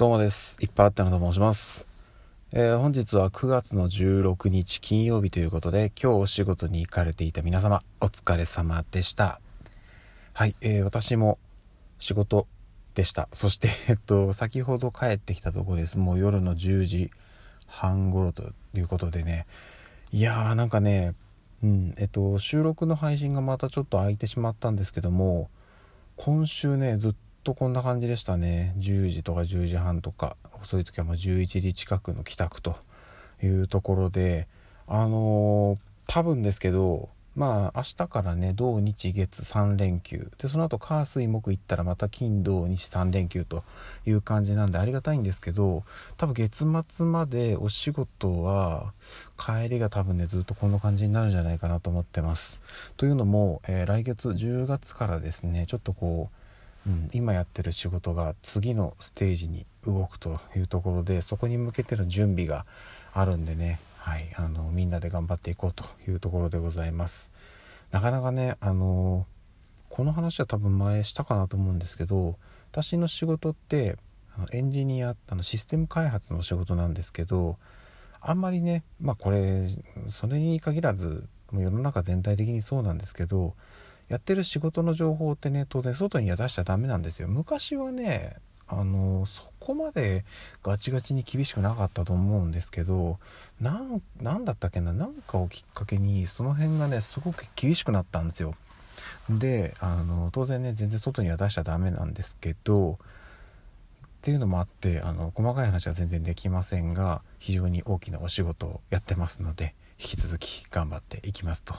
どうもです。いっぱいあったのと申します。えー、本日は9月の16日金曜日ということで、今日お仕事に行かれていた皆様、お疲れ様でした。はい、えー、私も仕事でした。そして、えっと、先ほど帰ってきたとこです。もう夜の10時半頃ということでね、いやーなんかね、うん、えっと、収録の配信がまたちょっと空いてしまったんですけども、今週ね、ずっととこんな感じでしたね10時とか10時半とか遅い時はもう11時近くの帰宅というところであのー、多分ですけどまあ明日からね土日月3連休でその後火水木行ったらまた金土日3連休という感じなんでありがたいんですけど多分月末までお仕事は帰りが多分ねずっとこんな感じになるんじゃないかなと思ってます。というのも、えー、来月10月からですねちょっとこううん、今やってる仕事が次のステージに動くというところでそこに向けての準備があるんでね、はい、あのみんなで頑張っていこうというところでございます。なかなかねあのこの話は多分前したかなと思うんですけど私の仕事ってエンジニアあのシステム開発の仕事なんですけどあんまりねまあこれそれに限らずもう世の中全体的にそうなんですけどやってる仕事の情報ってね当然外には出しちゃダメなんですよ。昔はねあのそこまでガチガチに厳しくなかったと思うんですけどなんだったっけな何かをきっかけにその辺がねすごく厳しくなったんですよ。であの当然ね全然外には出しちゃダメなんですけどっていうのもあってあの細かい話は全然できませんが非常に大きなお仕事をやってますので引き続き頑張っていきますと。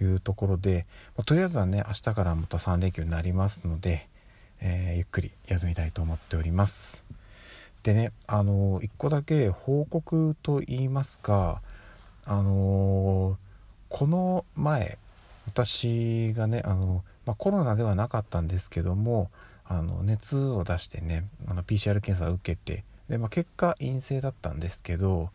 いうところで、まあ、とりあえずはね明日からまた3連休になりますので、えー、ゆっくり休みたいと思っております。でねあの1個だけ報告と言いますかあのこの前私がねあの、まあ、コロナではなかったんですけどもあの熱を出してねあの PCR 検査を受けてで、まあ、結果陰性だったんですけど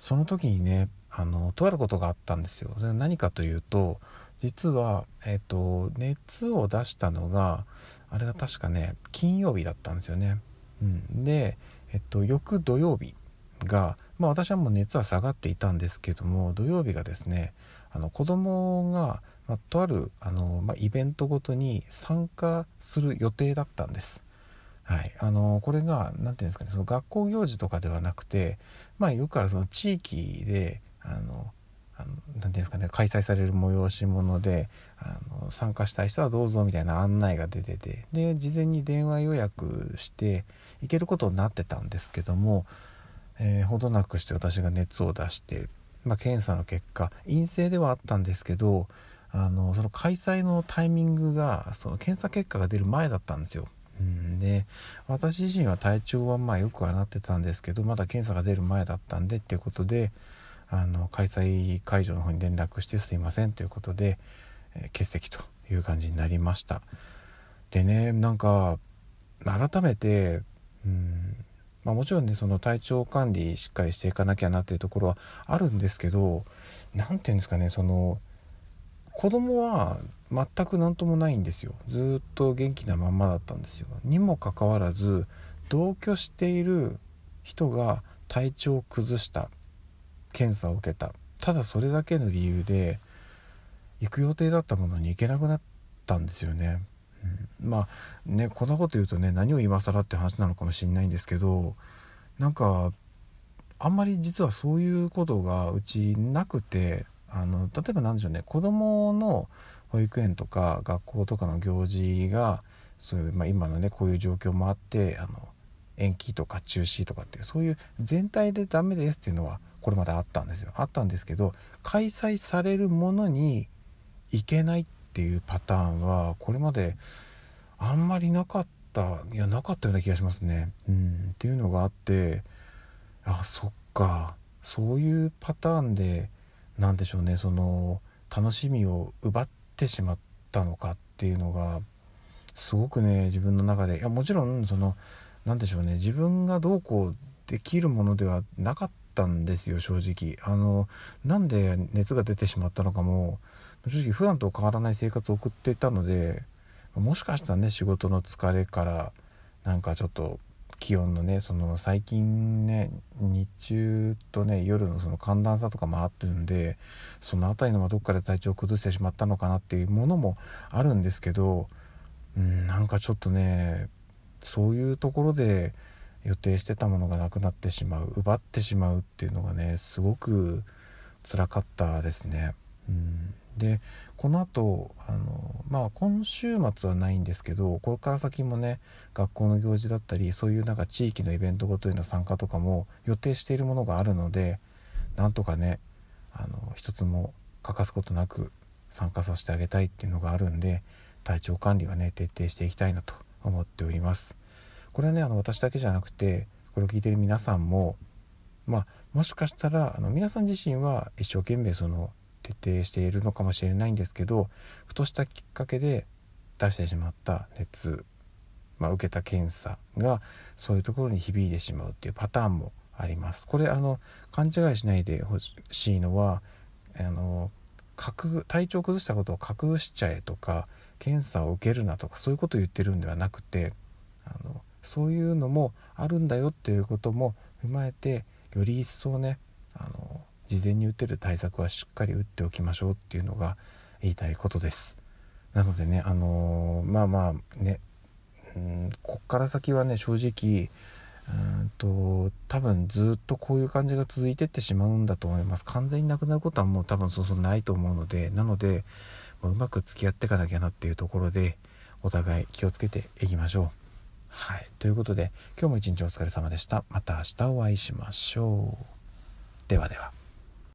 その時にねあのとあることがあったんですよ。それ何かというと実は、えっと、熱を出したのがあれが確かね金曜日だったんですよね。うん、で、えっと、翌土曜日が、まあ、私はもう熱は下がっていたんですけども土曜日がですねあの子供が、まあ、とあるあの、まあ、イベントごとに参加する予定だったんです。はい、あのこれが何て言うんですかねその学校行事とかではなくてまあよくあるその地域であの何て言うんですかね開催される催し物であの参加したい人はどうぞみたいな案内が出ててで事前に電話予約して行けることになってたんですけども、えー、ほどなくして私が熱を出して、まあ、検査の結果陰性ではあったんですけどあのその開催のタイミングがその検査結果が出る前だったんですよ。うん、で私自身は体調はまあよくはなってたんですけどまだ検査が出る前だったんでっていうことであの開催会場の方に連絡してすいませんということで、え、欠席という感じになりました。でねなんか改めてうんまあ、もちろんねその体調管理しっかりしていかなきゃなっていうところはあるんですけど何て言うんですかねその子供は全く何ともないんですよ。ずっと元気なまんまだったんですよ。にもかかわらず同居している人が体調を崩した検査を受けた。ただそれだけの理由で行く予定だったものに行けなくなったんですよね。うん、まあねこんなこと言うとね何を今更って話なのかもしれないんですけどなんかあんまり実はそういうことがうちなくてあの例えば何でしょうね子供の保育園とか学校とかの行事がそういう、まあ、今のねこういう状況もあってあの延期とか中止とかっていうそういう全体でダメですっていうのはこれまであったんですよ。あったんですけど開催されるものに行けないっていうパターンはこれまであんまりなかったいやなかったような気がしますね。うん、っていうのがあってあそっか。そういうパターンで何でしょうねその楽しみを奪ってしまったのかっていうのがすごくね自分の中でいやもちろんその何でしょうね自分がどうこうできるものではなかったんですよ正直。あのなんで熱が出てしまったのかも正直普段と変わらない生活を送っていたのでもしかしたらね仕事の疲れからなんかちょっと気温のねその最近ね日中とね夜のその寒暖差とかもあってるんでその辺りのどっかで体調を崩してしまったのかなっていうものもあるんですけどうんなんかちょっとねそういうところで予定してたものがなくなってしまう奪ってしまうっていうのがねすごく辛かったですね。うんでこの後あのまあ今週末はないんですけどこれから先もね学校の行事だったりそういうなんか地域のイベントごとへの参加とかも予定しているものがあるのでなんとかねあの一つも欠かすことなく参加させてあげたいっていうのがあるんで体調管理はね徹底していきたいなと思っております。これはねあの私だけじゃなくてこれを聞いてる皆さんもまあもしかしたらあの皆さん自身は一生懸命その徹底しているのかもしれないんですけどふとしたきっかけで出してしまった熱、まあ、受けた検査がそういうところに響いてしまうっていうパターンもあります。これあの勘違いしないでほしいのはあの体調を崩したことを隠しちゃえとか検査を受けるなとかそういうことを言ってるんではなくてあのそういうのもあるんだよっていうことも踏まえてより一層ねあの事前に打てる対策はしっかり打っておきましょうっていうのが言いたいことです。なのでねあのー、まあまあねうんこっから先はね正直うんと多分ずっとこういう感じが続いてってしまうんだと思います。完全になくなることはもう多分そうそうないと思うのでなのでうまく付き合っていかなきゃなっていうところでお互い気をつけていきましょう。はい。ということで今日も一日お疲れ様でした。また明日お会いしましょう。ではでは。